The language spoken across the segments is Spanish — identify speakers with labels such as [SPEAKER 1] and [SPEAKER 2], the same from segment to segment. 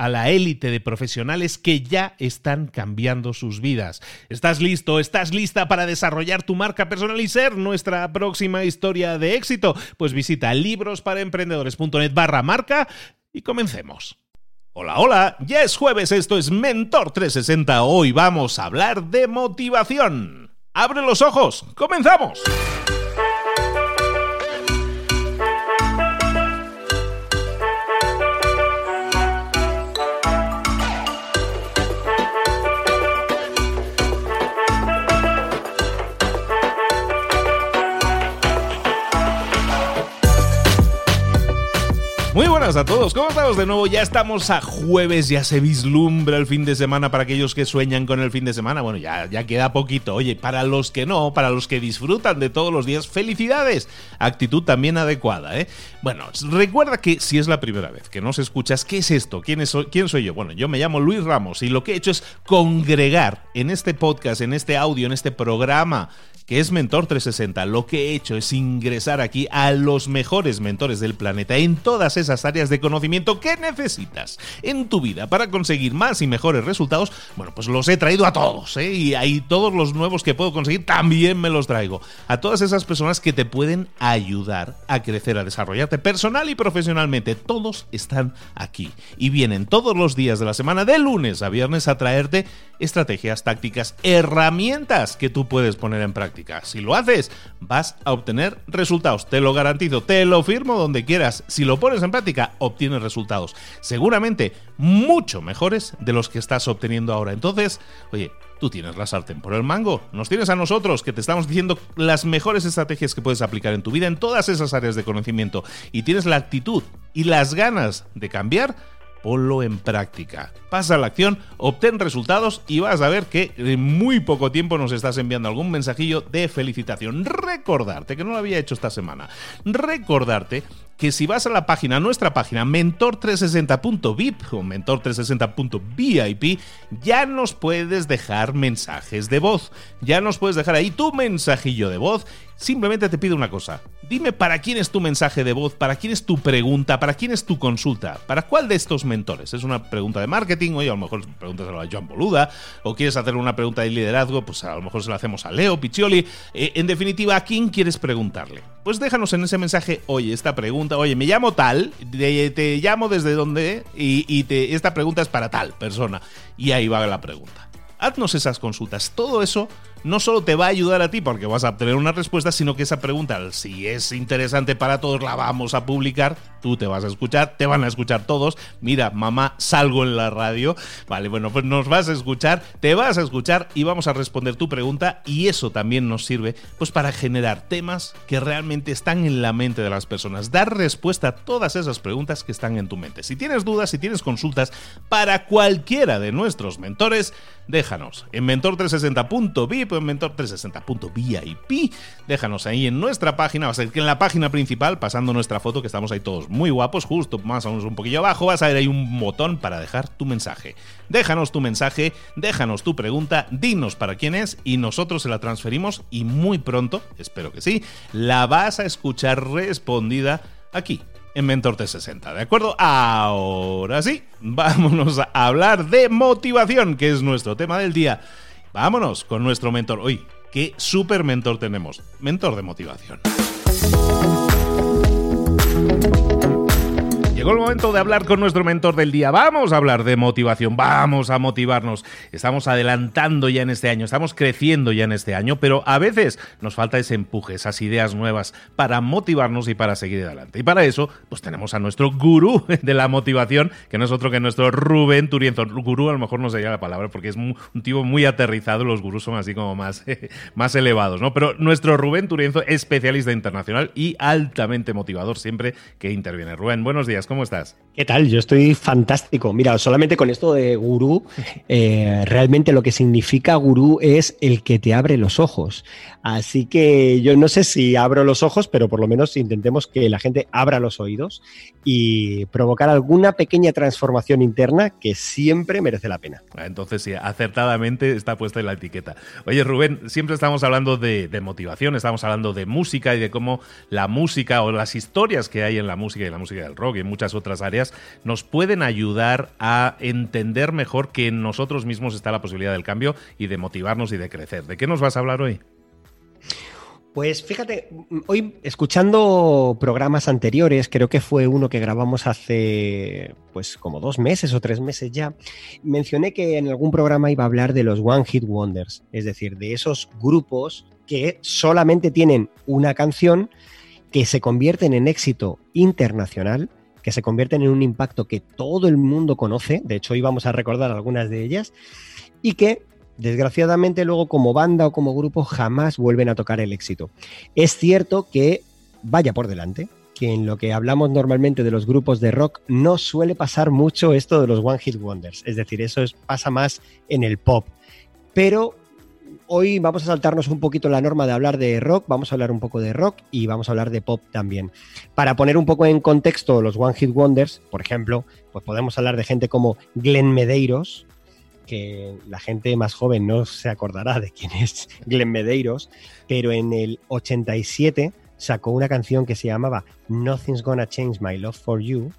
[SPEAKER 1] a la élite de profesionales que ya están cambiando sus vidas. ¿Estás listo? ¿Estás lista para desarrollar tu marca personal y ser nuestra próxima historia de éxito? Pues visita librosparaemprendedores.net barra marca y comencemos. Hola, hola, ya es jueves, esto es Mentor 360, hoy vamos a hablar de motivación. ¡Abre los ojos! ¡Comenzamos! Muy buenas a todos, ¿cómo estamos de nuevo? Ya estamos a jueves, ya se vislumbra el fin de semana para aquellos que sueñan con el fin de semana. Bueno, ya, ya queda poquito. Oye, para los que no, para los que disfrutan de todos los días, felicidades. Actitud también adecuada, ¿eh? Bueno, recuerda que si es la primera vez que nos escuchas, ¿qué es esto? ¿Quién, es, ¿Quién soy yo? Bueno, yo me llamo Luis Ramos y lo que he hecho es congregar en este podcast, en este audio, en este programa que es Mentor 360, lo que he hecho es ingresar aquí a los mejores mentores del planeta en todas esas áreas de conocimiento que necesitas en tu vida para conseguir más y mejores resultados. Bueno, pues los he traído a todos, ¿eh? Y ahí todos los nuevos que puedo conseguir también me los traigo. A todas esas personas que te pueden ayudar a crecer, a desarrollarte personal y profesionalmente. Todos están aquí y vienen todos los días de la semana, de lunes a viernes, a traerte estrategias, tácticas, herramientas que tú puedes poner en práctica. Si lo haces, vas a obtener resultados. Te lo garantizo, te lo firmo donde quieras. Si lo pones en práctica, obtienes resultados. Seguramente mucho mejores de los que estás obteniendo ahora. Entonces, oye, tú tienes la sartén por el mango. Nos tienes a nosotros que te estamos diciendo las mejores estrategias que puedes aplicar en tu vida en todas esas áreas de conocimiento. Y tienes la actitud y las ganas de cambiar ponlo en práctica. Pasa la acción, obtén resultados y vas a ver que en muy poco tiempo nos estás enviando algún mensajillo de felicitación. Recordarte, que no lo había hecho esta semana, recordarte que si vas a la página, nuestra página, mentor360.vip o mentor360.vip, ya nos puedes dejar mensajes de voz. Ya nos puedes dejar ahí tu mensajillo de voz. Simplemente te pido una cosa. Dime para quién es tu mensaje de voz, para quién es tu pregunta, para quién es tu consulta, para cuál de estos mentores. Es una pregunta de marketing, oye, a lo mejor pregúntaselo a John Boluda, o quieres hacer una pregunta de liderazgo, pues a lo mejor se la hacemos a Leo Piccioli. Eh, en definitiva, ¿a quién quieres preguntarle? Pues déjanos en ese mensaje, oye, esta pregunta, oye, me llamo tal, te, llamo desde donde y, te, esta pregunta es para tal persona. Y ahí va la pregunta. Haznos esas consultas. Todo eso no solo te va a ayudar a ti porque vas a obtener una respuesta, sino que esa pregunta, si es interesante para todos, la vamos a publicar. Tú te vas a escuchar, te van a escuchar todos. Mira, mamá, salgo en la radio. Vale, bueno, pues nos vas a escuchar, te vas a escuchar y vamos a responder tu pregunta. Y eso también nos sirve pues para generar temas que realmente están en la mente de las personas. Dar respuesta a todas esas preguntas que están en tu mente. Si tienes dudas, si tienes consultas para cualquiera de nuestros mentores, déjanos en mentor360.vip VIP, mentor360.vip. Déjanos ahí en nuestra página, va a ser que en la página principal, pasando nuestra foto, que estamos ahí todos muy guapos, justo más o menos un poquillo abajo, vas a ver ahí un botón para dejar tu mensaje. Déjanos tu mensaje, déjanos tu pregunta, dinos para quién es y nosotros se la transferimos y muy pronto, espero que sí, la vas a escuchar respondida aquí en Mentor T60. ¿De acuerdo? Ahora sí, vámonos a hablar de motivación, que es nuestro tema del día. Vámonos con nuestro mentor. Hoy, ¿qué super mentor tenemos? Mentor de motivación. Llegó el momento de hablar con nuestro mentor del día. Vamos a hablar de motivación, vamos a motivarnos. Estamos adelantando ya en este año, estamos creciendo ya en este año, pero a veces nos falta ese empuje, esas ideas nuevas para motivarnos y para seguir adelante. Y para eso, pues tenemos a nuestro gurú de la motivación, que no es otro que nuestro Rubén Turienzo. Gurú a lo mejor no sería la palabra porque es un tipo muy aterrizado, los gurús son así como más, más elevados, ¿no? Pero nuestro Rubén Turienzo, especialista internacional y altamente motivador siempre que interviene. Rubén, buenos días. ¿Cómo estás?
[SPEAKER 2] ¿Qué tal? Yo estoy fantástico. Mira, solamente con esto de gurú, eh, realmente lo que significa gurú es el que te abre los ojos. Así que yo no sé si abro los ojos, pero por lo menos intentemos que la gente abra los oídos y provocar alguna pequeña transformación interna que siempre merece la pena.
[SPEAKER 1] Ah, entonces, sí, acertadamente está puesta en la etiqueta. Oye, Rubén, siempre estamos hablando de, de motivación, estamos hablando de música y de cómo la música o las historias que hay en la música y la música del rock y en muchas otras áreas nos pueden ayudar a entender mejor que en nosotros mismos está la posibilidad del cambio y de motivarnos y de crecer. ¿De qué nos vas a hablar hoy?
[SPEAKER 2] Pues fíjate, hoy escuchando programas anteriores, creo que fue uno que grabamos hace pues como dos meses o tres meses ya, mencioné que en algún programa iba a hablar de los One Hit Wonders, es decir, de esos grupos que solamente tienen una canción que se convierten en éxito internacional que se convierten en un impacto que todo el mundo conoce, de hecho hoy vamos a recordar algunas de ellas, y que desgraciadamente luego como banda o como grupo jamás vuelven a tocar el éxito. Es cierto que vaya por delante, que en lo que hablamos normalmente de los grupos de rock no suele pasar mucho esto de los One Hit Wonders, es decir, eso es, pasa más en el pop. Pero hoy vamos a saltarnos un poquito la norma de hablar de rock, vamos a hablar un poco de rock y vamos a hablar de pop también. Para poner un poco en contexto los One Hit Wonders, por ejemplo, pues podemos hablar de gente como Glenn Medeiros, que la gente más joven no se acordará de quién es Glenn Medeiros, pero en el 87 sacó una canción que se llamaba Nothing's Gonna Change My Love for You,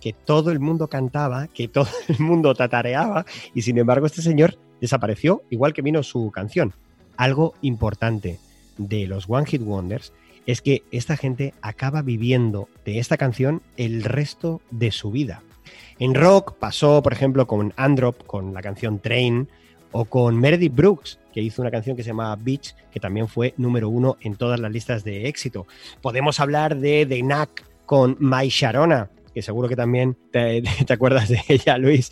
[SPEAKER 2] que todo el mundo cantaba, que todo el mundo tatareaba, y sin embargo este señor desapareció, igual que vino su canción. Algo importante de los One Hit Wonders es que esta gente acaba viviendo de esta canción el resto de su vida. En rock pasó, por ejemplo, con Androp, con la canción Train, o con Meredith Brooks, que hizo una canción que se llama Beach, que también fue número uno en todas las listas de éxito. Podemos hablar de The Knack con My Sharona, que seguro que también te, acuerdas de ella, Luis.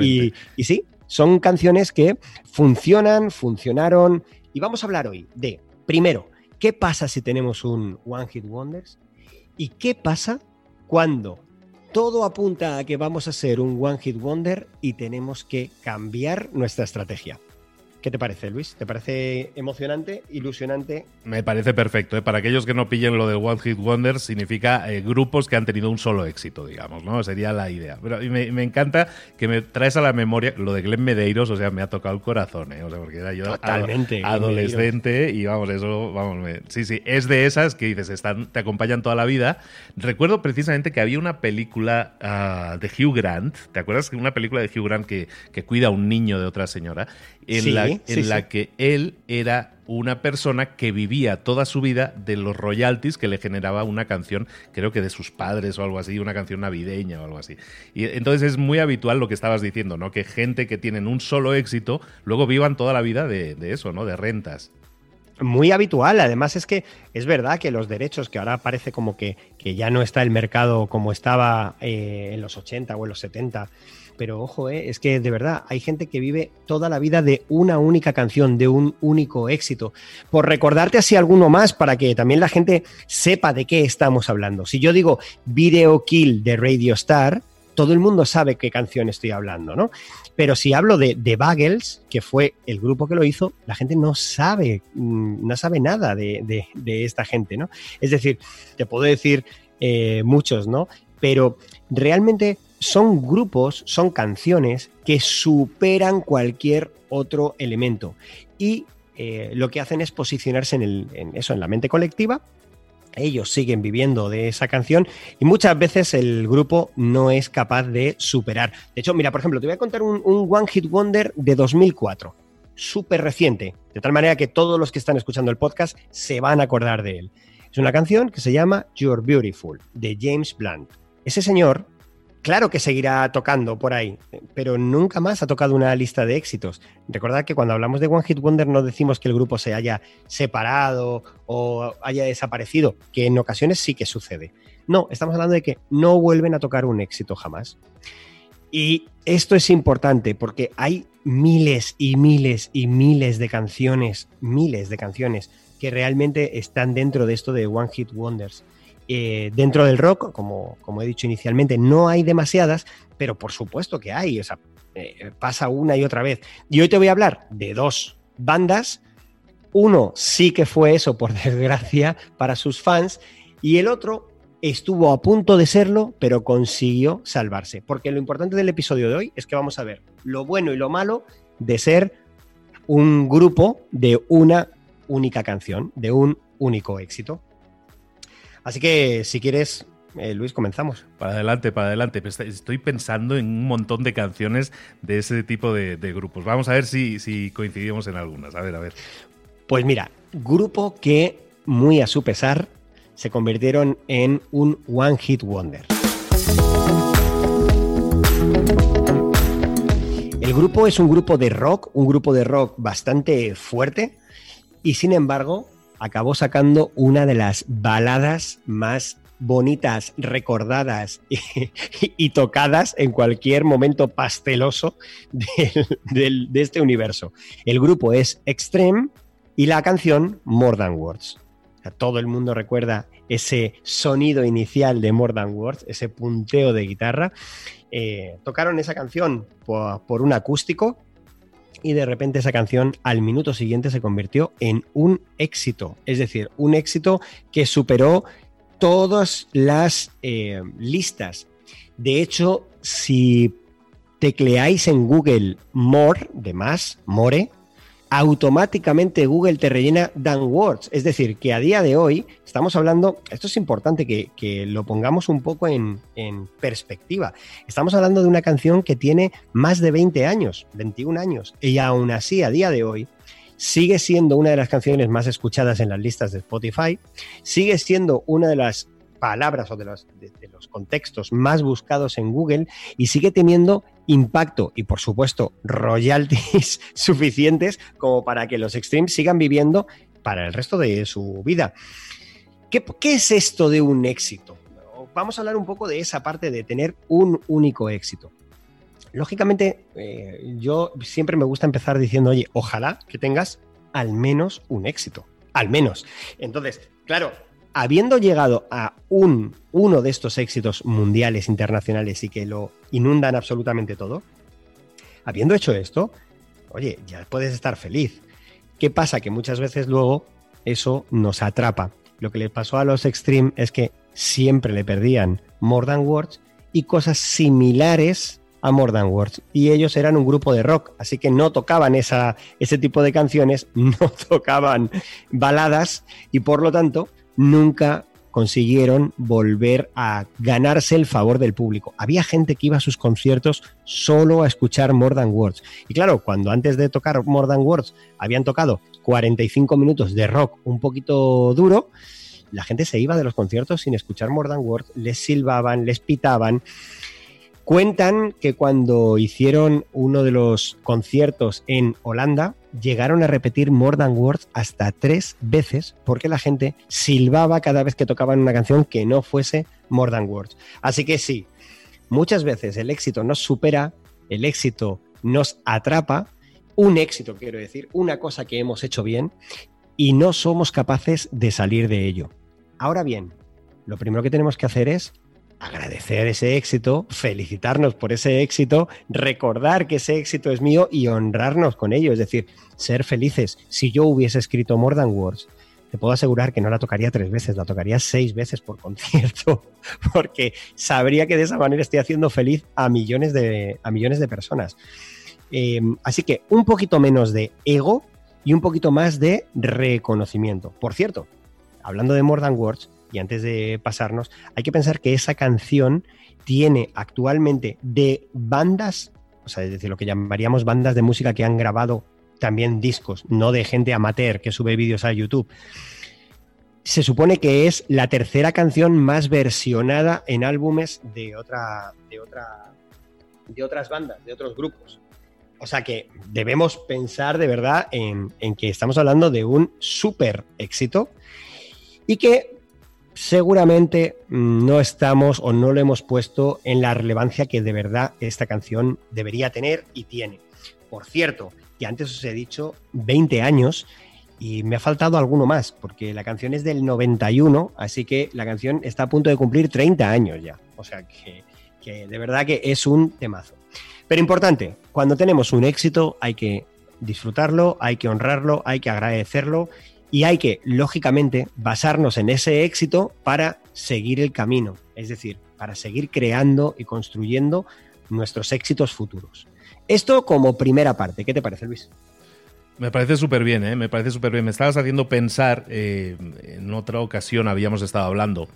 [SPEAKER 2] Y, y sí, son canciones que funcionan, funcionaron. Y vamos a hablar hoy de, primero, ¿qué pasa si tenemos un One Hit Wonders? ¿Y qué pasa cuando todo apunta a que vamos a ser un One Hit Wonder y tenemos que cambiar nuestra estrategia? ¿Qué te parece, Luis? ¿Te parece emocionante, ilusionante?
[SPEAKER 1] Me parece perfecto. ¿eh? Para aquellos que no pillen lo de One Hit Wonders, significa eh, grupos que han tenido un solo éxito, digamos, ¿no? Sería la idea. Pero me, me, encanta que me traes a la memoria lo de Glenn Medeiros, o sea, me ha tocado el corazón, ¿eh? O sea, porque era yo
[SPEAKER 2] Totalmente,
[SPEAKER 1] adolescente y vamos, eso, vamos, sí, sí, es de esas que dices, están, te acompañan toda la vida. Recuerdo precisamente que había una película uh, de Hugh Grant, ¿te acuerdas? Una película de Hugh Grant que, que cuida a un niño de otra señora en, la, en la que él era una persona que vivía toda su vida de los royalties que le generaba una canción, creo que de sus padres o algo así, una canción navideña o algo así. Y entonces es muy habitual lo que estabas diciendo, ¿no? Que gente que tienen un solo éxito, luego vivan toda la vida de, eso, ¿no? De rentas.
[SPEAKER 2] Muy habitual, además es que es verdad que los derechos, que ahora parece como que, que ya no está el mercado como estaba eh, en los 80 o en los 70, pero ojo, eh, es que de verdad hay gente que vive toda la vida de una única canción, de un único éxito. Por recordarte así alguno más para que también la gente sepa de qué estamos hablando. Si yo digo Video Kill de Radio Star, todo el mundo sabe qué canción estoy hablando, ¿no? Pero si hablo de, de Bagels, que fue el grupo que lo hizo, la gente no sabe, mm, no sabe nada de, esta gente, ¿no? Es decir, te puedo decir eh, muchos, ¿no? Pero realmente son grupos, son canciones que superan cualquier otro elemento. Y eh, lo que hacen es posicionarse en, eso, en la mente colectiva. Ellos siguen viviendo de esa canción y muchas veces el grupo no es capaz de superar. De hecho, mira, por ejemplo, te voy a contar un, One Hit Wonder de 2004, súper reciente, de tal manera que todos los que están escuchando el podcast se van a acordar de él. Es una canción que se llama You're Beautiful, de James Blunt. Ese señor Claro que seguirá tocando por ahí, pero nunca más ha tocado una lista de éxitos. Recordad que cuando hablamos de One Hit Wonder no decimos que el grupo se haya separado o haya desaparecido, que en ocasiones sí que sucede. No, estamos hablando de que no vuelven a tocar un éxito jamás. Y esto es importante porque hay miles y miles y miles de canciones, miles de canciones que realmente están dentro de esto de One Hit Wonders. Eh, dentro del rock, como, como, he dicho inicialmente, no hay demasiadas, pero por supuesto que hay, o sea, eh, pasa una y otra vez. Y hoy te voy a hablar de dos bandas. Uno sí que fue eso, por desgracia, para sus fans, y el otro estuvo a punto de serlo, pero consiguió salvarse. Porque lo importante del episodio de hoy es que vamos a ver lo bueno y lo malo de ser un grupo de una única canción, de un único éxito. Así que si quieres, eh, Luis, comenzamos.
[SPEAKER 1] Para adelante, para adelante. Estoy pensando en un montón de canciones de ese tipo de, grupos. Vamos a ver si, si, coincidimos en algunas. A ver, a ver.
[SPEAKER 2] Pues mira, grupo que, muy a su pesar, se convirtieron en un One Hit Wonder. El grupo es un grupo de rock, un grupo de rock bastante fuerte y sin embargo acabó sacando una de las baladas más bonitas, recordadas y, tocadas en cualquier momento pasteloso de, este universo. El grupo es Extreme y la canción More Than Words. todo el mundo recuerda ese sonido inicial de More Than Words, ese punteo de guitarra. Eh, tocaron esa canción por un acústico y de repente esa canción al minuto siguiente se convirtió en un éxito, es decir, un éxito que superó todas las eh, listas. De hecho, si tecleáis en Google more, de más, more, automáticamente Google te rellena Dan Words. Es decir, que a día de hoy estamos hablando, esto es importante que, lo pongamos un poco en, en, perspectiva. Estamos hablando de una canción que tiene más de 20 años, 21 años, y aún así a día de hoy sigue siendo una de las canciones más escuchadas en las listas de Spotify, sigue siendo una de las palabras o de los, contextos más buscados en Google y sigue teniendo impacto y por supuesto royalties suficientes como para que los extremes sigan viviendo para el resto de su vida. ¿Qué, es esto de un éxito? Vamos a hablar un poco de esa parte de tener un único éxito. Lógicamente, eh, yo siempre me gusta empezar diciendo, oye, ojalá que tengas al menos un éxito. Al menos. Entonces, claro, habiendo llegado a un, uno de estos éxitos mundiales, internacionales y que lo inundan absolutamente todo, habiendo hecho esto, oye, ya puedes estar feliz. ¿Qué pasa? Que muchas veces luego eso nos atrapa. Lo que le pasó a los Extreme es que siempre le perdían More Than Words y cosas similares a More Than Words. Y ellos eran un grupo de rock, así que no tocaban esa, ese tipo de canciones, no tocaban baladas y por lo tanto nunca consiguieron volver a ganarse el favor del público. Había gente que iba a sus conciertos solo a escuchar More Than Words. Y claro, cuando antes de tocar More Than Words habían tocado 45 minutos de rock un poquito duro, la gente se iba de los conciertos sin escuchar More Than Words, les silbaban, les pitaban. Cuentan que cuando hicieron uno de los conciertos en Holanda, llegaron a repetir More Than Words hasta tres veces porque la gente silbaba cada vez que tocaban una canción que no fuese More Than Words. Así que sí, muchas veces el éxito nos supera, el éxito nos atrapa, un éxito quiero decir, una cosa que hemos hecho bien y no somos capaces de salir de ello. Ahora bien, lo primero que tenemos que hacer es agradecer ese éxito, felicitarnos por ese éxito, recordar que ese éxito es mío y honrarnos con ello, es decir, ser felices. Si yo hubiese escrito More Than Words, te puedo asegurar que no la tocaría tres veces, la tocaría seis veces por concierto, porque sabría que de esa manera estoy haciendo feliz a millones de, a millones de personas. Eh, así que un poquito menos de ego y un poquito más de reconocimiento. Por cierto, hablando de More Than Words, y antes de pasarnos, hay que pensar que esa canción tiene actualmente de bandas, o sea, es decir, lo que llamaríamos bandas de música que han grabado también discos, no de gente amateur que sube vídeos a YouTube. Se supone que es la tercera canción más versionada en álbumes de otra, de otra, de otras bandas, de otros grupos. O sea que debemos pensar de verdad en, en que estamos hablando de un súper éxito y que seguramente mm, no estamos o no lo hemos puesto en la relevancia que de verdad esta canción debería tener y tiene. Por cierto, que antes os he dicho 20 años y me ha faltado alguno más, porque la canción es del 91, así que la canción está a punto de cumplir 30 años ya. O sea que, que de verdad que es un temazo. Pero importante, cuando tenemos un éxito hay que disfrutarlo, hay que honrarlo, hay que agradecerlo y hay que, lógicamente, basarnos en ese éxito para seguir el camino, es decir, para seguir creando y construyendo nuestros éxitos futuros. Esto como primera parte, ¿qué te parece, Luis?
[SPEAKER 1] Me parece súper bien, ¿eh? me parece súper bien. Me estabas haciendo pensar, eh, en otra ocasión habíamos estado hablando,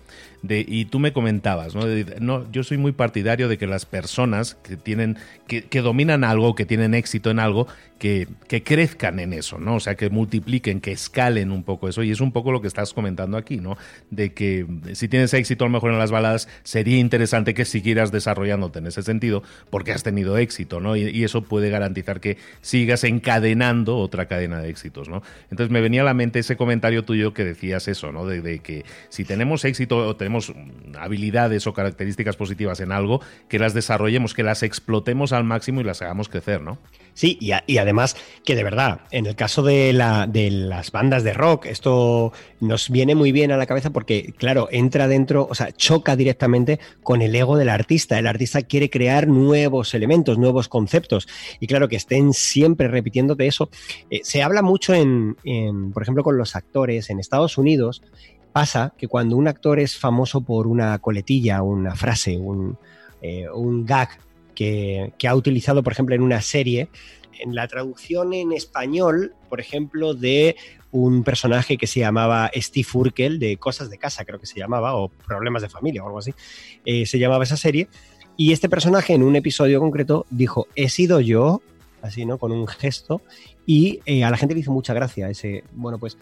[SPEAKER 1] de, y tú me comentabas, ¿no? Yo soy muy partidario de que las personas que tienen, que, dominan algo, que tienen éxito en algo, que, que, crezcan en eso, ¿no? O sea, que multipliquen, que escalen un poco eso. Y es un poco lo que estás comentando aquí, ¿no? De que si tienes éxito a lo mejor en las baladas, sería interesante que siguieras desarrollándote en ese sentido, porque has tenido éxito, ¿no? Y, eso puede garantizar que sigas encadenando otra cadena de éxitos, ¿no? Entonces me venía a la mente ese comentario tuyo que decías eso, ¿no? De, de que si tenemos éxito o tenemos habilidades o características positivas en algo, que las desarrollemos, que las explotemos al máximo y las hagamos crecer, ¿no?
[SPEAKER 2] Sí, y, y, además que de verdad, en el caso de, la, de las bandas de rock, esto nos viene muy bien a la cabeza porque, claro, entra dentro, o sea, choca directamente con el ego del artista. El artista quiere crear nuevos elementos, nuevos conceptos. Y claro, que estén siempre repitiéndote eso. Eh, se habla mucho en, en, por ejemplo, con los actores en Estados Unidos. Pasa que cuando un actor es famoso por una coletilla, una frase, un, eh, un gag que, ha utilizado, por ejemplo, en una serie, en la traducción en español, por ejemplo, de un personaje que se llamaba Steve Urkel, de Cosas de Casa, creo que se llamaba, o Problemas de Familia o algo así, eh, se llamaba esa serie. Y este personaje en un episodio concreto dijo, he sido yo, así, ¿no? Con un gesto, y eh, a la gente le hizo mucha gracia ese, bueno, pues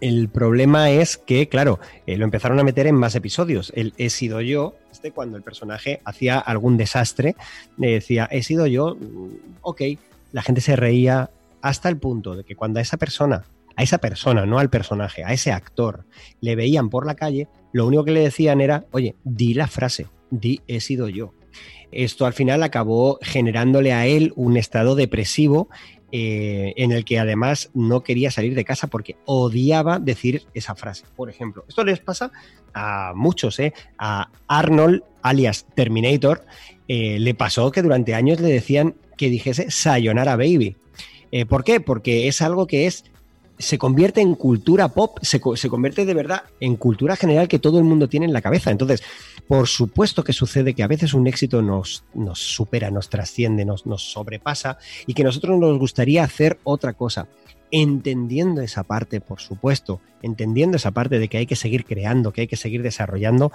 [SPEAKER 2] el problema es que, claro, eh, lo empezaron a meter en más episodios. El he sido yo, este cuando el personaje hacía algún desastre, le decía, he sido yo, ok, la gente se reía hasta el punto de que cuando a esa persona, a esa persona, no al personaje, a ese actor, le veían por la calle, lo único que le decían era, oye, di la frase, di he sido yo. Esto al final acabó generándole a él un estado depresivo eh, en el que además no quería salir de casa porque odiaba decir esa frase. Por ejemplo, esto les pasa a muchos, ¿eh? A Arnold, alias Terminator, eh, le pasó que durante años le decían que dijese Sayonara Baby. Eh, ¿Por qué? Porque es algo que es se convierte en cultura pop, se, se, convierte de verdad en cultura general que todo el mundo tiene en la cabeza. Entonces, por supuesto que sucede que a veces un éxito nos, nos supera, nos trasciende, nos, nos sobrepasa y que nosotros nos gustaría hacer otra cosa. Entendiendo esa parte, por supuesto, entendiendo esa parte de que hay que seguir creando, que hay que seguir desarrollando,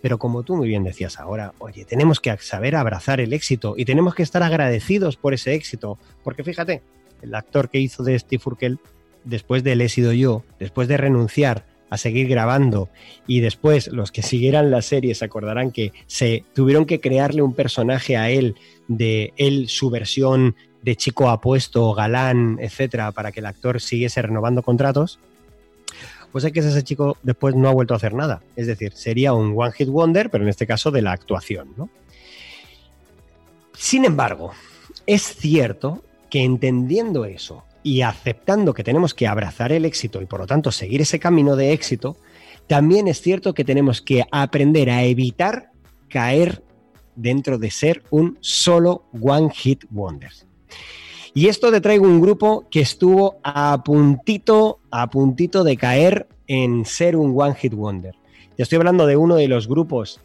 [SPEAKER 2] pero como tú muy bien decías ahora, oye, tenemos que saber abrazar el éxito y tenemos que estar agradecidos por ese éxito, porque fíjate, el actor que hizo de Steve Urkel después de He sido yo, después de renunciar a seguir grabando y después los que siguieran la serie se acordarán que se tuvieron que crearle un personaje a él de él su versión de chico apuesto, galán, etcétera, para que el actor siguiese renovando contratos. Pues es que ese chico después no ha vuelto a hacer nada. Es decir, sería un one hit wonder, pero en este caso de la actuación, ¿no? Sin embargo, es cierto que entendiendo eso y aceptando que tenemos que abrazar el éxito y por lo tanto seguir ese camino de éxito, también es cierto que tenemos que aprender a evitar caer dentro de ser un solo One Hit Wonder. Y esto te traigo un grupo que estuvo a puntito, a puntito de caer en ser un One Hit Wonder. Te estoy hablando de uno de los grupos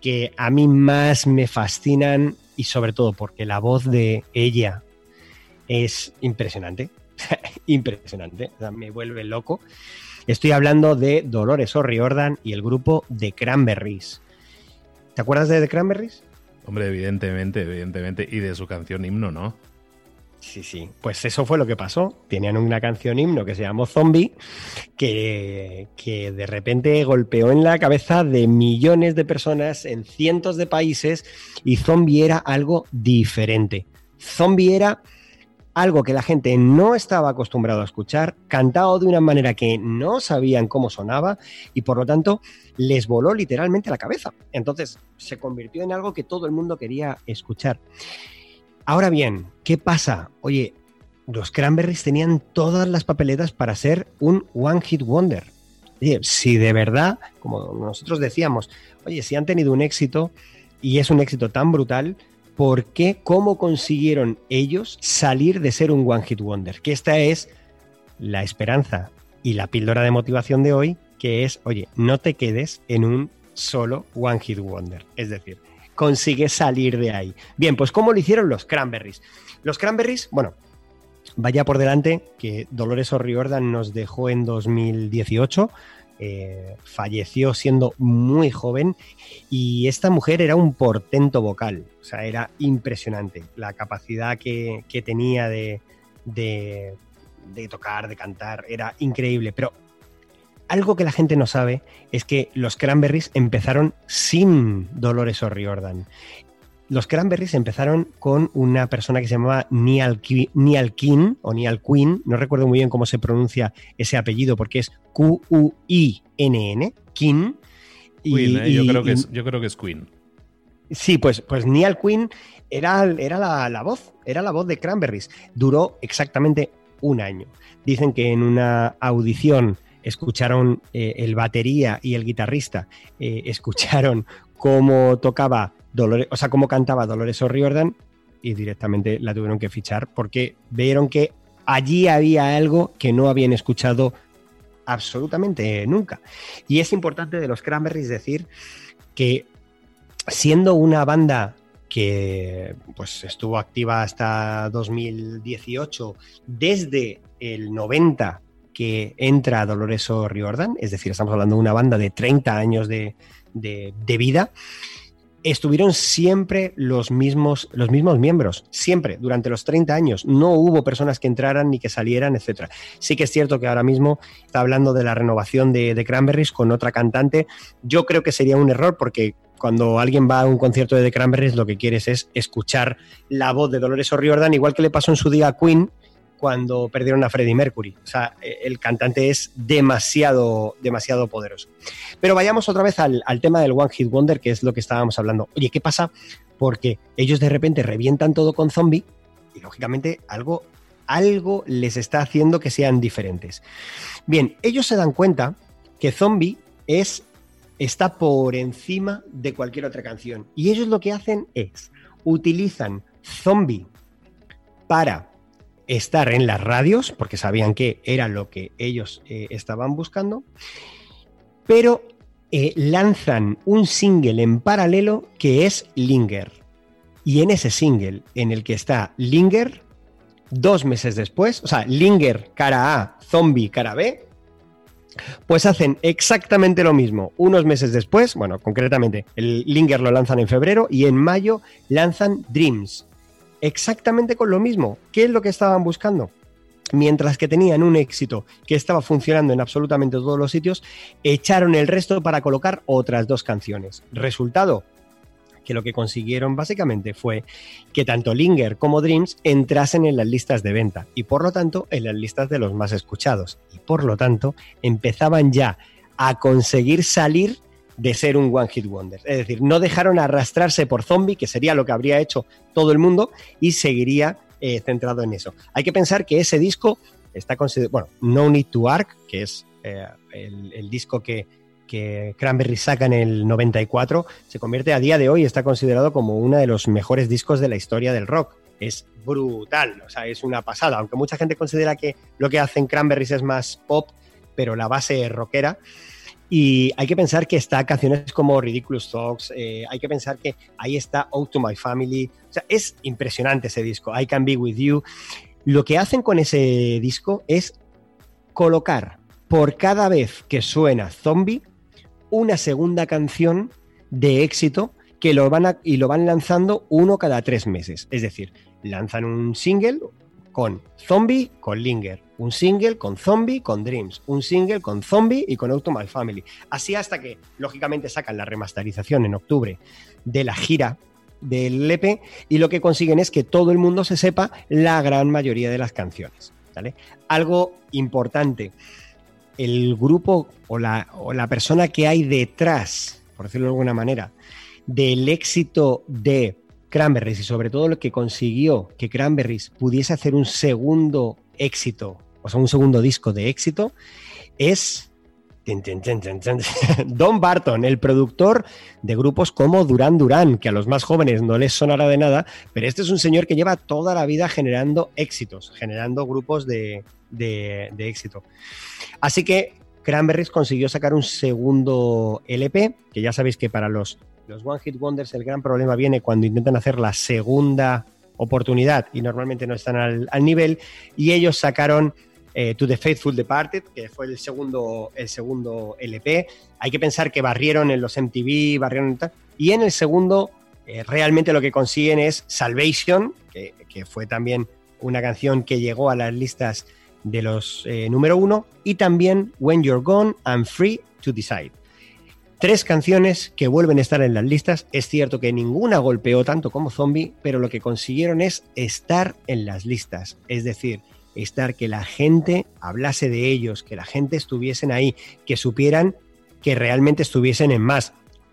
[SPEAKER 2] que a mí más me fascinan y sobre todo porque la voz de ella es impresionante. impresionante, me vuelve loco. Estoy hablando de Dolores O'Riordan y el grupo The Cranberries. ¿Te acuerdas de The Cranberries?
[SPEAKER 1] Hombre, evidentemente, evidentemente. Y de su canción himno, ¿no?
[SPEAKER 2] Sí, sí. Pues eso fue lo que pasó. Tenían una canción himno que se llamó Zombie, que, que, de repente golpeó en la cabeza de millones de personas en cientos de países y Zombie era algo diferente. Zombie era algo que la gente no estaba acostumbrado a escuchar, cantado de una manera que no sabían cómo sonaba y por lo tanto les voló literalmente la cabeza. Entonces se convirtió en algo que todo el mundo quería escuchar. Ahora bien, ¿qué pasa? Oye, los Cranberries tenían todas las papeletas para ser un One Hit Wonder. Oye, si de verdad, como nosotros decíamos, oye, si han tenido un éxito y es un éxito tan brutal, ¿por qué, cómo consiguieron ellos salir de ser un One Hit Wonder? Que esta es la esperanza y la píldora de motivación de hoy, que es, oye, no te quedes en un solo One Hit Wonder. Es decir, consigue salir de ahí. Bien, pues ¿cómo lo hicieron los Cranberries? Los Cranberries, bueno, vaya por delante que Dolores O'Riordan nos dejó en 2018 eh, falleció siendo muy joven y esta mujer era un portento vocal, o sea, era impresionante la capacidad que, tenía de, de, tocar, de cantar, era increíble, pero algo que la gente no sabe es que los Cranberries empezaron sin Dolores O'Riordan los Cranberries empezaron con una persona que se llamaba Neal, King o Neal Quinn, no recuerdo muy bien cómo se pronuncia ese apellido porque es Q-U-I-N-N, King.
[SPEAKER 1] ¿eh? yo, creo que es, yo creo que es Quinn.
[SPEAKER 2] Sí, pues, pues Neal Quinn era, era la, voz, era la voz de Cranberries. Duró exactamente un año. Dicen que en una audición escucharon eh, el batería y el guitarrista, eh, escucharon cómo tocaba Dolores, o sea, cómo cantaba Dolores O'Riordan y directamente la tuvieron que fichar porque vieron que allí había algo que no habían escuchado absolutamente nunca. Y es importante de los Cranberries decir que siendo una banda que pues estuvo activa hasta 2018, desde el 90 que entra Dolores O'Riordan, es decir, estamos hablando de una banda de 30 años de, de, vida, estuvieron siempre los mismos, los mismos miembros, siempre, durante los 30 años. No hubo personas que entraran ni que salieran, etc. Sí que es cierto que ahora mismo está hablando de la renovación de, de Cranberries con otra cantante. Yo creo que sería un error porque cuando alguien va a un concierto de The Cranberries lo que quieres es escuchar la voz de Dolores O'Riordan, igual que le pasó en su día a Queen, cuando perdieron a Freddie Mercury. O sea, eh, el cantante es demasiado, demasiado poderoso. Pero vayamos otra vez al, tema del One Hit Wonder, que es lo que estábamos hablando. Oye, ¿qué pasa? Porque ellos de repente revientan todo con zombie y lógicamente algo, algo les está haciendo que sean diferentes. Bien, ellos se dan cuenta que zombie es, está por encima de cualquier otra canción. Y ellos lo que hacen es, utilizan zombie para estar en las radios, porque sabían que era lo que ellos eh, estaban buscando, pero eh, lanzan un single en paralelo que es Linger. Y en ese single en el que está Linger, dos meses después, o sea, Linger cara A, Zombie cara B, pues hacen exactamente lo mismo. Unos meses después, bueno, concretamente, el Linger lo lanzan en febrero y en mayo lanzan Dreams, exactamente con lo mismo. ¿Qué es lo que estaban buscando? Mientras que tenían un éxito que estaba funcionando en absolutamente todos los sitios, echaron el resto para colocar otras dos canciones. Resultado, que lo que consiguieron básicamente fue que tanto Linger como Dreams entrasen en las listas de venta y por lo tanto en las listas de los más escuchados y por lo tanto empezaban ya a conseguir salir de ser un One Hit Wonder. Es decir, no dejaron arrastrarse por zombie, que sería lo que habría hecho todo el mundo, y seguiría eh, centrado en eso. Hay que pensar que ese disco está considerado, bueno, No Need to Arc, que es eh, el, disco que, que Cranberry saca en el 94 se convierte a día de hoy, está considerado como uno de los mejores discos de la historia del rock. Es brutal, o sea, es una pasada. Aunque mucha gente considera que lo que hacen Cranberries es más pop, pero la base es rockera. Y hay que pensar que está canciones como Ridiculous Thoughts, eh, hay que pensar que ahí está Out to My Family. O sea, es impresionante ese disco, I Can Be With You. Lo que hacen con ese disco es colocar por cada vez que suena Zombie una segunda canción de éxito que lo van y lo van lanzando uno cada tres meses. Es decir, lanzan un single con Zombie, con Linger, un single con Zombie, con Dreams, un single con Zombie y con Out My Family. Así hasta que, lógicamente, sacan la remasterización en octubre de la gira del LP y lo que consiguen es que todo el mundo se sepa la gran mayoría de las canciones. Algo importante, el grupo o la, o la persona que hay detrás, por decirlo de alguna manera, del éxito de Cranberries y sobre todo lo que consiguió que Cranberries pudiese hacer un segundo éxito, o sea, un segundo disco de éxito, es Don Barton, el productor de grupos como Duran Duran, que a los más jóvenes no les sonará de nada, pero este es un señor que lleva toda la vida generando éxitos, generando grupos de, éxito. Así que Cranberries consiguió sacar un segundo LP, que ya sabéis que para los, los One Hit Wonders el gran problema viene cuando intentan hacer la segunda oportunidad y normalmente no están al, nivel, y ellos sacaron eh, to the Faithful Departed, que fue el segundo, el segundo LP. Hay que pensar que barrieron en los MTV, barrieron y en el segundo eh, realmente lo que consiguen es Salvation, que, fue también una canción que llegó a las listas de los eh, número uno, y también When You're Gone and Free to Decide. Tres canciones que vuelven a estar en las listas. Es cierto que ninguna golpeó tanto como Zombie, pero lo que consiguieron es estar en las listas. Es decir, estar, que la gente hablase de ellos, que la gente estuviesen ahí, que supieran que realmente estuviesen en más.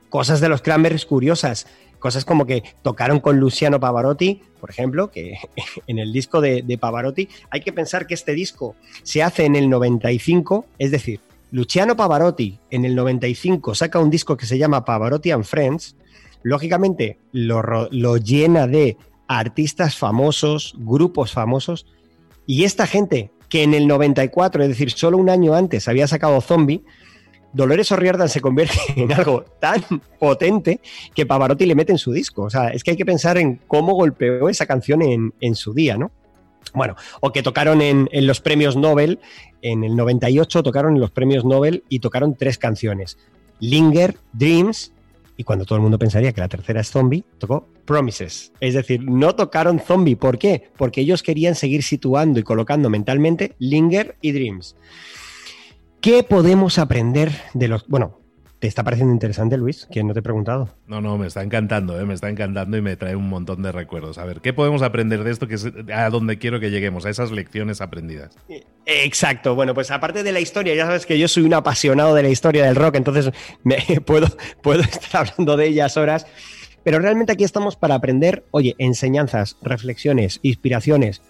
[SPEAKER 2] Cosas de los Cranberries curiosas, cosas como que tocaron con Luciano Pavarotti, por ejemplo, que en el disco de, Pavarotti, hay que pensar que este disco se hace en el 95, es decir, Luciano Pavarotti en el 95 saca un disco que se llama Pavarotti and Friends, lógicamente lo, llena de artistas famosos, grupos famosos, y esta gente que en el 94, es decir, solo un año antes había sacado Zombie, Dolores O'Riordan se convierte en algo tan potente que Pavarotti le mete en su disco. O sea, es que hay que pensar en cómo golpeó esa canción en, su día, ¿no? Bueno, o que tocaron en, los premios Nobel, en el 98 tocaron en los premios Nobel y tocaron tres canciones. Linger, Dreams y cuando todo el mundo pensaría que la tercera es Zombie, tocó Promises. Es decir, no tocaron Zombie. ¿Por qué? Porque ellos querían seguir situando y colocando mentalmente Linger y Dreams. ¿Qué podemos aprender de los... Bueno, ¿Te está pareciendo interesante, Luis? Que no te he preguntado.
[SPEAKER 1] No, no, me está encantando, ¿eh? me está encantando y me trae un montón de recuerdos. A ver, ¿qué podemos aprender de esto que es a donde quiero que lleguemos, a esas lecciones aprendidas?
[SPEAKER 2] Exacto. Bueno, pues aparte de la historia, ya sabes que yo soy un apasionado de la historia del rock, entonces me puedo, puedo estar hablando de ellas horas. Pero realmente aquí estamos para aprender, oye, enseñanzas, reflexiones, inspiraciones.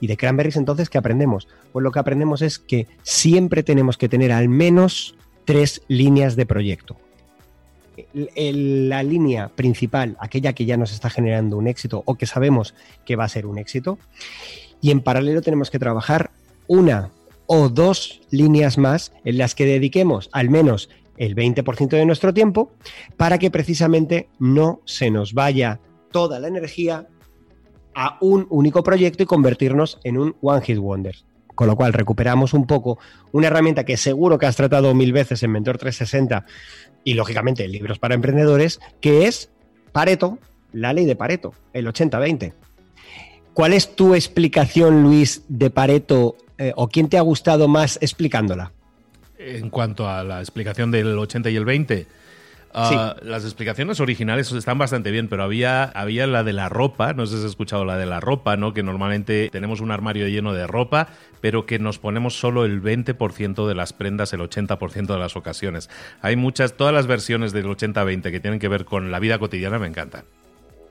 [SPEAKER 2] ¿Y de Cranberries entonces qué aprendemos? Pues lo que aprendemos es que siempre tenemos que tener al menos tres líneas de proyecto. la línea principal, aquella que ya nos está generando un éxito o que sabemos que va a ser un éxito, y en paralelo tenemos que trabajar una o dos líneas más en las que dediquemos al menos el 20% de nuestro tiempo para que precisamente no se nos vaya toda la energía a un único proyecto y convertirnos en un One Hit Wonder. Con lo cual recuperamos un poco una herramienta que seguro que has tratado mil veces en Mentor 360 y lógicamente en libros para emprendedores, que es Pareto, la ley de Pareto, el 80-20. ¿Cuál es tu explicación, Luis, de Pareto eh, o quién te ha gustado más explicándola?
[SPEAKER 1] En cuanto a la explicación del 80 y el 20, Ah, las explicaciones originales están bastante bien, pero había, había la de la ropa, no sé si has escuchado la de la ropa, ¿no? Que normalmente tenemos un armario lleno de ropa, pero que nos ponemos solo el 20% de las prendas el 80% de las ocasiones. Hay muchas, todas las versiones del 80-20 que tienen que ver con la vida cotidiana me encantan.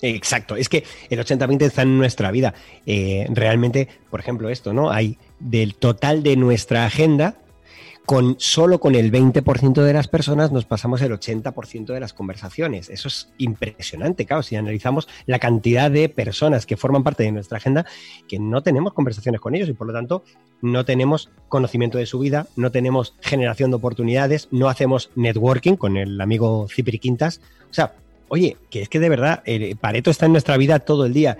[SPEAKER 2] Exacto, es que el 80-20 está en nuestra vida. Eh, realmente, por ejemplo, esto, ¿no? Hay del total de nuestra agenda, con solo con el 20% de las personas nos pasamos el 80% de las conversaciones. Eso es impresionante, claro, si analizamos la cantidad de personas que forman parte de nuestra agenda que no tenemos conversaciones con ellos y por lo tanto no tenemos conocimiento de su vida, no tenemos generación de oportunidades, no hacemos networking con el amigo Cipri Quintas. O sea, oye, que es que de verdad Pareto está en nuestra vida todo el día.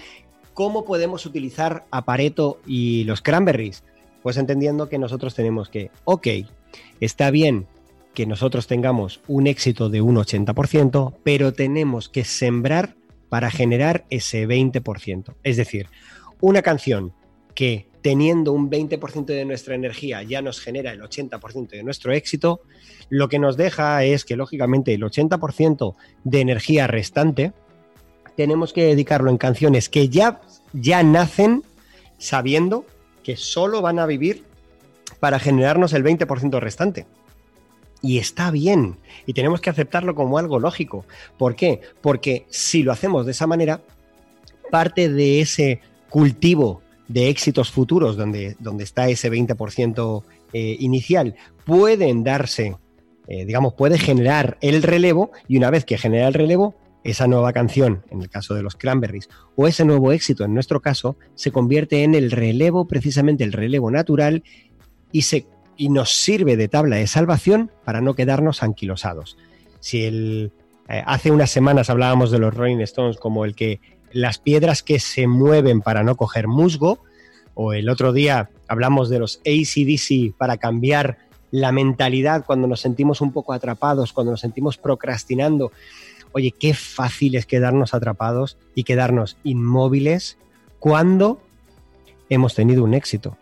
[SPEAKER 2] ¿Cómo podemos utilizar a Pareto y los cranberries? Pues entendiendo que nosotros tenemos que, ok, Está bien que nosotros tengamos un éxito de un 80%, pero tenemos que sembrar para generar ese 20%. Es decir, una canción que teniendo un 20% de nuestra energía ya nos genera el 80% de nuestro éxito, lo que nos deja es que lógicamente el 80% de energía restante tenemos que dedicarlo en canciones que ya, ya nacen sabiendo que solo van a vivir para generarnos el 20% restante. Y está bien, y tenemos que aceptarlo como algo lógico. ¿Por qué? Porque si lo hacemos de esa manera, parte de ese cultivo de éxitos futuros, donde, donde está ese 20% eh, inicial, pueden darse, eh, digamos, puede generar el relevo, y una vez que genera el relevo, esa nueva canción, en el caso de los Cranberries, o ese nuevo éxito, en nuestro caso, se convierte en el relevo, precisamente el relevo natural, y, se, y nos sirve de tabla de salvación para no quedarnos anquilosados. Si eh, hace unas semanas hablábamos de los Rolling Stones como el que las piedras que se mueven para no coger musgo, o el otro día hablamos de los ACDC para cambiar la mentalidad cuando nos sentimos un poco atrapados, cuando nos sentimos procrastinando. Oye, qué fácil es quedarnos atrapados y quedarnos inmóviles cuando hemos tenido un éxito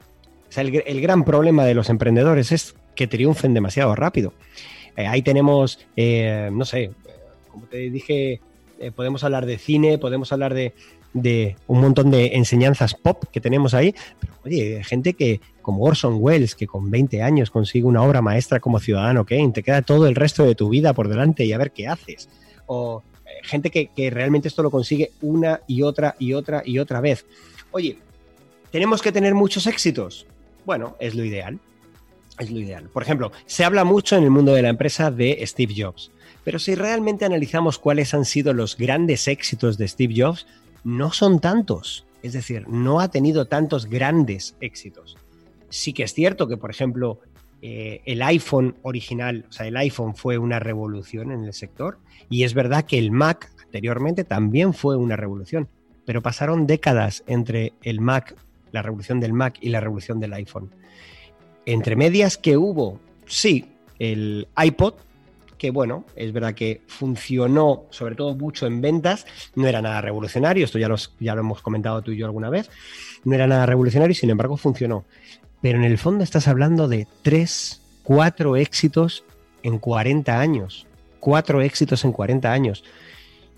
[SPEAKER 2] el, gran problema de los emprendedores es que triunfen demasiado rápido. Eh, ahí tenemos, eh, no sé, como te dije, eh, podemos hablar de cine, podemos hablar de, un montón de enseñanzas pop que tenemos ahí, pero oye, gente que, como Orson Welles, que con 20 años consigue una obra maestra como Ciudadano Kane, te queda todo el resto de tu vida por delante y a ver qué haces. O gente que, que realmente esto lo consigue una y otra y otra y otra vez. Oye, ¿tenemos que tener muchos éxitos? Bueno, es lo ideal. Es lo ideal. Por ejemplo, se habla mucho en el mundo de la empresa de Steve Jobs, pero si realmente analizamos cuáles han sido los grandes éxitos de Steve Jobs, no son tantos. Es decir, no ha tenido tantos grandes éxitos. Sí que es cierto que, por ejemplo, eh, el iPhone original, o sea, el iPhone fue una revolución en el sector y es verdad que el Mac anteriormente también fue una revolución, pero pasaron décadas entre el Mac la revolución del Mac y la revolución del iPhone. Entre medias que hubo, sí, el iPod, que bueno, es verdad que funcionó sobre todo mucho en ventas, no era nada revolucionario, esto ya, ya lo hemos comentado tú y yo alguna vez, no era nada revolucionario, sin embargo funcionó. Pero en el fondo estás hablando de tres, cuatro éxitos en 40 años, cuatro éxitos en 40 años.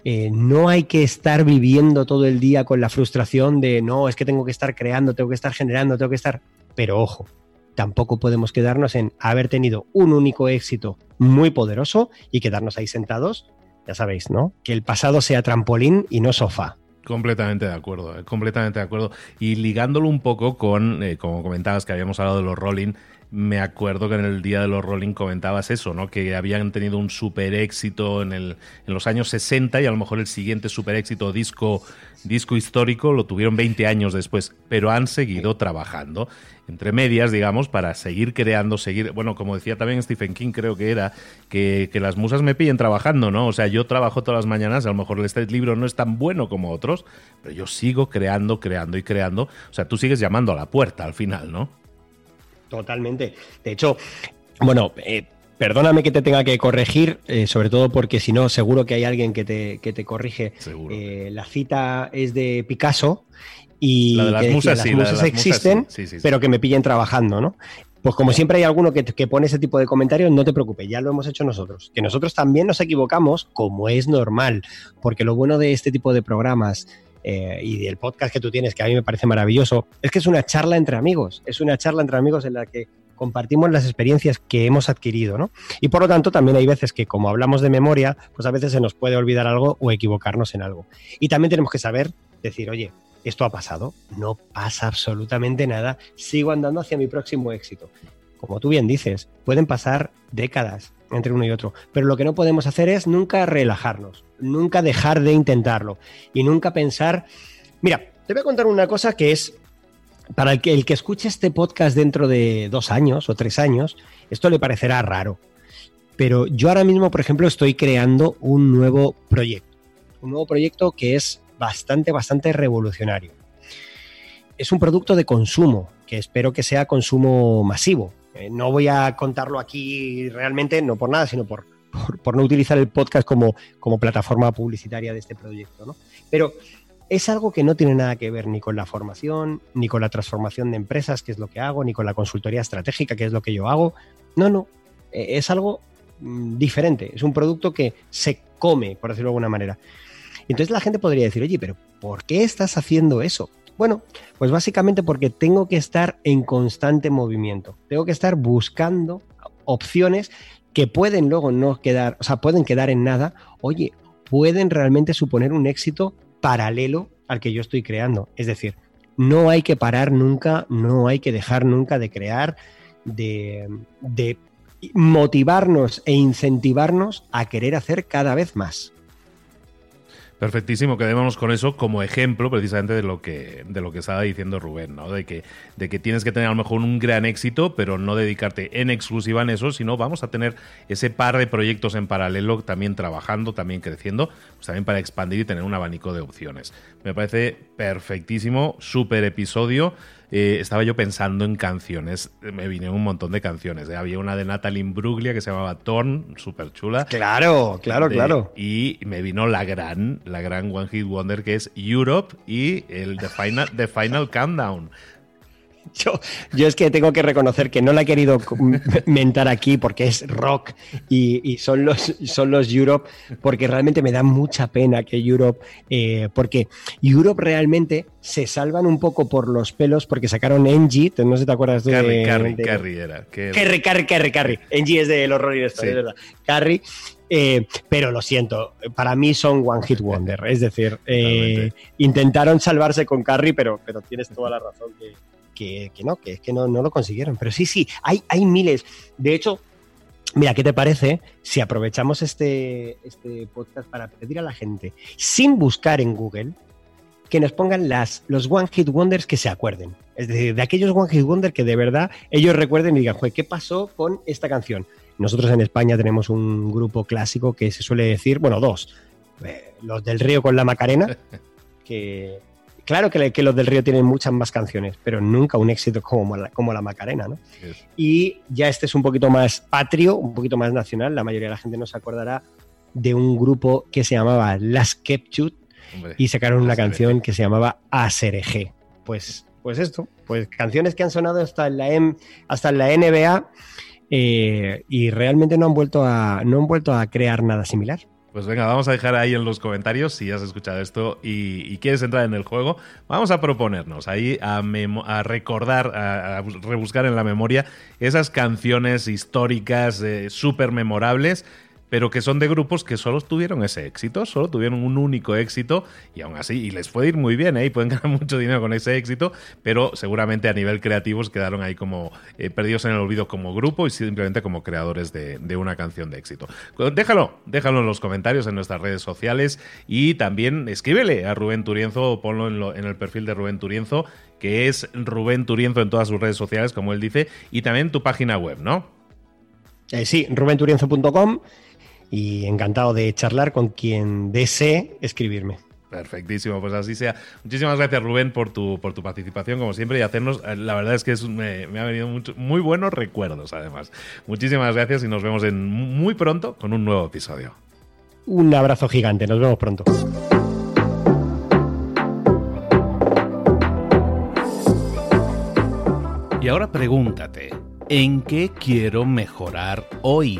[SPEAKER 2] Eh, no hay que estar viviendo todo el día con la frustración de no, es que tengo que estar creando, tengo que estar generando, tengo que estar... Pero ojo, tampoco podemos quedarnos en haber tenido un único éxito muy poderoso y quedarnos ahí sentados. Ya sabéis, ¿no? Que el pasado sea trampolín y no sofá.
[SPEAKER 1] Completamente de acuerdo, eh, completamente de acuerdo. Y ligándolo un poco con, eh, como comentabas, que habíamos hablado de los Rolling, me acuerdo que en el día de los Rolling comentabas eso, ¿no? Que habían tenido un super éxito en, el, en los años 60 y a lo mejor el siguiente super éxito disco, disco histórico lo tuvieron 20 años después, pero han seguido trabajando entre medias, digamos, para seguir creando, seguir, bueno, como decía también Stephen King, creo que era, que, que las musas me pillen trabajando, ¿no? O sea, yo trabajo todas las mañanas, a lo mejor este libro no es tan bueno como otros, pero yo sigo creando, creando y creando. O sea, tú sigues llamando a la puerta al final, ¿no?
[SPEAKER 2] Totalmente. De hecho, bueno, eh, perdóname que te tenga que corregir, eh, sobre todo porque si no, seguro que hay alguien que te, que te corrige. Eh, la cita es de Picasso y
[SPEAKER 1] la de las musas,
[SPEAKER 2] existen, pero que me pillen trabajando, ¿no? Pues como siempre hay alguno que, que, pone ese tipo de comentarios, no te preocupes, ya lo hemos hecho nosotros. Que nosotros también nos equivocamos, como es normal, porque lo bueno de este tipo de programas eh, y del podcast que tú tienes, que a mí me parece maravilloso, es que es una charla entre amigos, es una charla entre amigos en la que compartimos las experiencias que hemos adquirido, ¿no? Y por lo tanto también hay veces que como hablamos de memoria, pues a veces se nos puede olvidar algo o equivocarnos en algo. Y también tenemos que saber decir, oye, esto ha pasado, no pasa absolutamente nada, sigo andando hacia mi próximo éxito. Como tú bien dices, pueden pasar décadas entre uno y otro, pero lo que no podemos hacer es nunca relajarnos, nunca dejar de intentarlo y nunca pensar, mira, te voy a contar una cosa que es, para el que, el que escuche este podcast dentro de dos años o tres años, esto le parecerá raro, pero yo ahora mismo, por ejemplo, estoy creando un nuevo proyecto, un nuevo proyecto que es bastante, bastante revolucionario. Es un producto de consumo, que espero que sea consumo masivo, eh, no voy a contarlo aquí realmente, no por nada, sino por, por, no utilizar el podcast como, como, plataforma publicitaria de este proyecto. ¿no? Pero es algo que no tiene nada que ver ni con la formación, ni con la transformación de empresas, que es lo que hago, ni con la consultoría estratégica, que es lo que yo hago. No, no, eh, es algo mm, diferente, es un producto que se come, por decirlo de alguna manera. Entonces la gente podría decir, oye, pero ¿por qué estás haciendo eso? Bueno, pues básicamente porque tengo que estar en constante movimiento. Tengo que estar buscando opciones que pueden luego no quedar, o sea, pueden quedar en nada. Oye, pueden realmente suponer un éxito paralelo al que yo estoy creando. Es decir, no hay que parar nunca, no hay que dejar nunca de crear, de, de motivarnos e incentivarnos a querer hacer cada vez más.
[SPEAKER 1] Perfectísimo, quedémonos con eso como ejemplo precisamente de lo que, de lo que estaba diciendo Rubén, ¿no? De que, de que tienes que tener a lo mejor un gran éxito, pero no dedicarte en exclusiva en eso, sino vamos a tener ese par de proyectos en paralelo también trabajando, también creciendo, pues también para expandir y tener un abanico de opciones. Me parece perfectísimo, súper episodio. Eh, estaba yo pensando en canciones. Me vine un montón de canciones. ¿eh? Había una de Natalie Imbruglia que se llamaba Torn, súper chula.
[SPEAKER 2] Claro, claro, claro.
[SPEAKER 1] Y me vino la gran, la gran One Hit Wonder que es Europe y el The Final, The Final Countdown.
[SPEAKER 2] Yo, yo, es que tengo que reconocer que no la he querido mentar aquí porque es rock y, son, los, son los Europe, porque realmente me da mucha pena que Europe, eh, porque Europe realmente se salvan un poco por los pelos porque sacaron Engie, no sé si te acuerdas de...
[SPEAKER 1] Carrie, Carrie, Carrie era.
[SPEAKER 2] Carrie, Carrie, Carrie, Carrie. Engie es del horror y de esto, es verdad. Carrie. Eh, pero lo siento, para mí son One Hit Wonder. Es decir, eh, intentaron salvarse con Carrie, pero, pero tienes toda la razón que, que, no, que es que no, lo consiguieron. Pero sí, sí, hay, hay miles. De hecho, Mira, ¿qué te parece si aprovechamos este, este podcast para pedir a la gente, sin buscar en Google, que nos pongan las, los One Hit Wonders que se acuerden? Es decir, de aquellos One Hit Wonders que de verdad ellos recuerden y digan, ¿qué pasó con esta canción? Nosotros en España tenemos un grupo clásico que se suele decir, bueno, dos, eh, los del Río con la Macarena, que, Claro que, los del Río tienen muchas más canciones, pero nunca un éxito como la, como la Macarena, ¿no? Y ya este es un poquito más patrio, un poquito más nacional. La mayoría de la gente no se acordará de un grupo que se llamaba Las Kepchut y sacaron una canción que se llamaba Asereje. Pues, pues esto, pues canciones que han sonado hasta en la, M, hasta en la NBA eh, y realmente no han, vuelto a, no han vuelto a crear nada similar.
[SPEAKER 1] Pues venga, vamos a dejar ahí en los comentarios si has escuchado esto y, quieres entrar en el juego. Vamos a proponernos ahí a, recordar, a, rebuscar en la memoria esas canciones históricas eh, súper memorables pero que son de grupos que solo tuvieron ese éxito, solo tuvieron un único éxito y aún así, y les puede ir muy bien, ¿eh? y pueden ganar mucho dinero con ese éxito, pero seguramente a nivel creativo quedaron ahí como eh, perdidos en el olvido como grupo y simplemente como creadores de, una canción de éxito. Déjalo, déjalo en los comentarios en nuestras redes sociales y también escríbele a Rubén Turienzo o ponlo en, el perfil de Rubén Turienzo, que es Rubén Turienzo en todas sus redes sociales, como él dice, y también tu página web, ¿no?
[SPEAKER 2] Eh, sí, rubenturienzo.com y encantado de charlar con quien desee escribirme.
[SPEAKER 1] Perfectísimo, pues así sea. Muchísimas gracias Rubén por tu, por tu participación como siempre y hacernos, eh, la verdad es que me, ha venido muy buenos recuerdos además. Muchísimas gracias y nos vemos en muy pronto con un nuevo episodio.
[SPEAKER 2] Un abrazo gigante, nos vemos pronto.
[SPEAKER 1] Y ahora pregúntate, ¿en qué quiero mejorar hoy?